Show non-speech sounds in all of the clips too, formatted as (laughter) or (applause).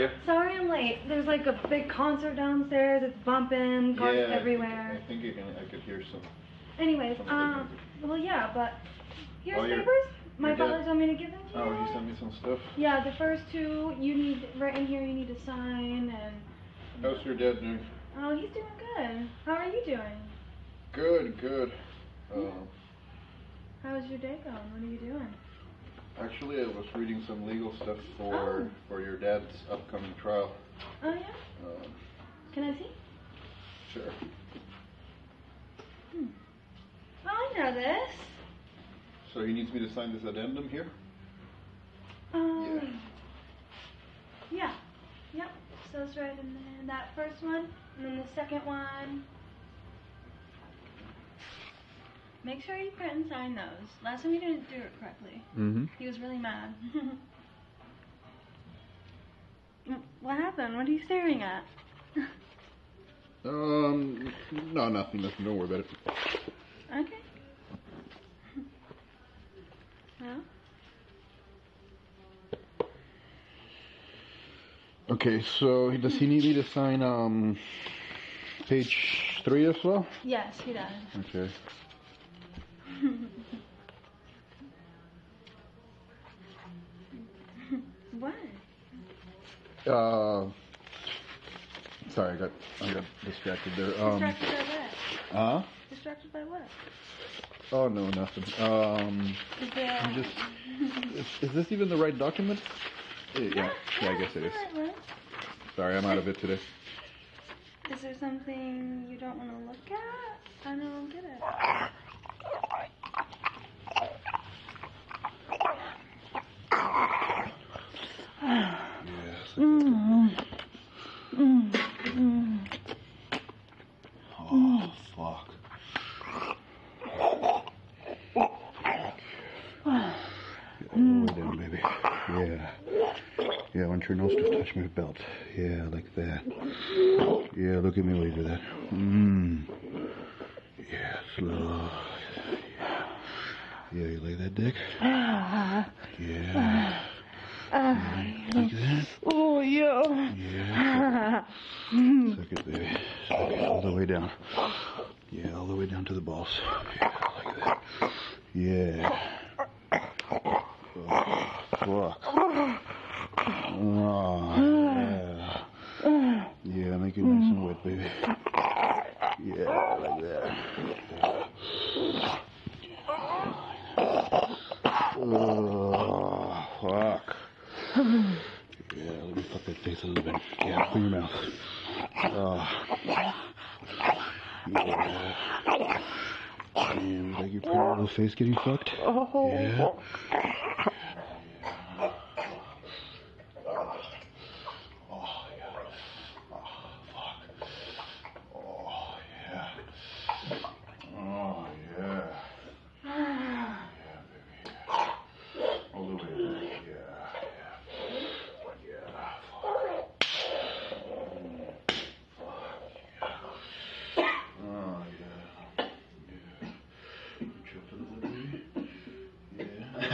you? Sorry I'm late. There's like a big concert downstairs. It's bumping, cars yeah, I think- everywhere. I think you can. I could hear some. Anyways, Some um, well yeah, but here's Oh, papers. My father told me to give them to you. Oh, he sent me some stuff. Yeah, the first two you need right in here. You need to sign and. How's your dad doing? Oh, he's doing good. How are you doing? Good, good. Um, How's your day going? What are you doing? Actually, I was reading some legal stuff for Oh. for your dad's upcoming trial. Oh yeah. Um, Can I see? sure. Hmm. Oh, I know this. So he needs me to sign this addendum here. Um. Yeah. Yep. So it's right in there. That first one, and then the second one. Make sure you print and sign those. Last time you didn't do it correctly. Mm-hmm. He was really mad. (laughs) what happened? What are you staring at? Um, no, nothing, nothing. Don't worry about it. Okay. Well, Okay, so does he need me to sign um page three as well? yes, he does. Okay. what? Uh, sorry, I got I got distracted there. Um, Distracted by what? huh? Distracted by what? Oh no, nothing. Um. I'm just. Is, is this even the right document? Eh, Yeah, yeah, I guess it is. Sorry, I'm out of it today. Is there something you don't want to look at? I don't get it. (laughs) Yes. Mm. Oh fuck. Yeah, all the way down, baby. Yeah. Yeah, I want your to touch my belt. Yeah, like that. Yeah, look at me while you do that. Mmm. Yeah, slow. Yeah. Yeah, you like that, dick? Yeah. yeah. Like that? Oh, yeah. Yeah. Suck it, baby. Suck it all the way down. Yeah, all the way down to the balls. Yeah, like that. Yeah. Oh, fuck. Oh, yeah. Yeah, make it nice and wet, baby. Yeah, like that. Oh, fuck. Yeah, let me fuck that face a little bit. Yeah, open your mouth. Oh. Yeah. Damn, like your pretty little face getting fucked? Yeah.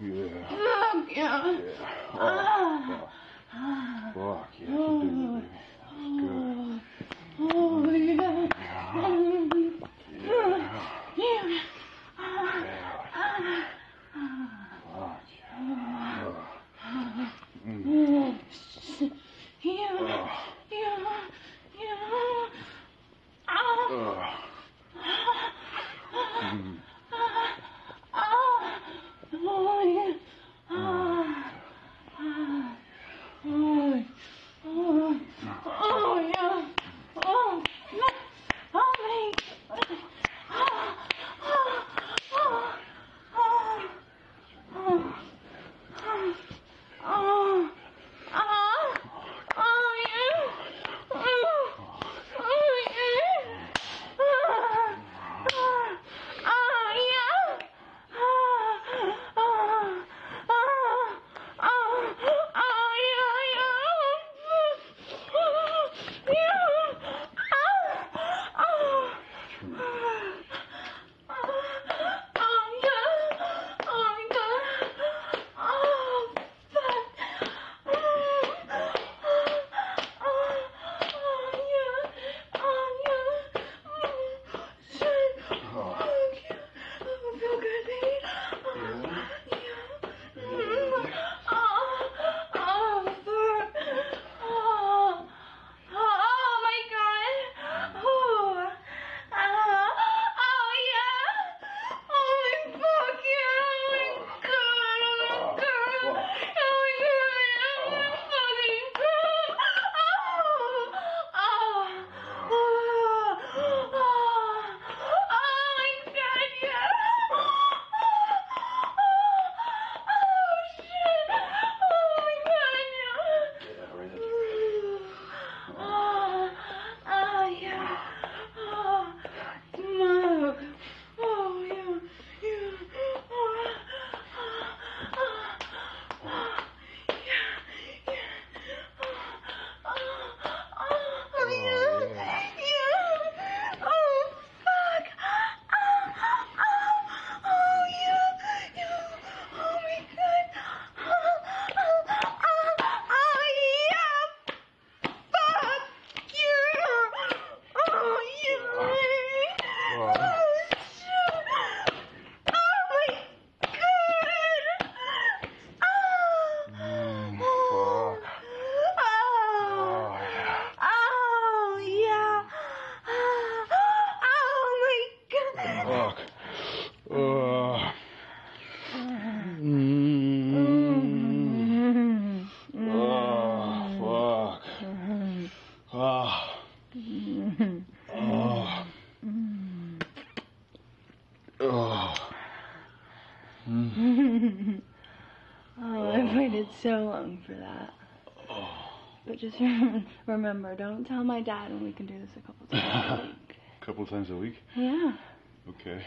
Yeah. Oh, God. Yeah. Oh. so long for that. Oh. But just (laughs) remember, don't tell my dad, and we can do this a couple times a (laughs) week. A couple times a week? Yeah. Okay.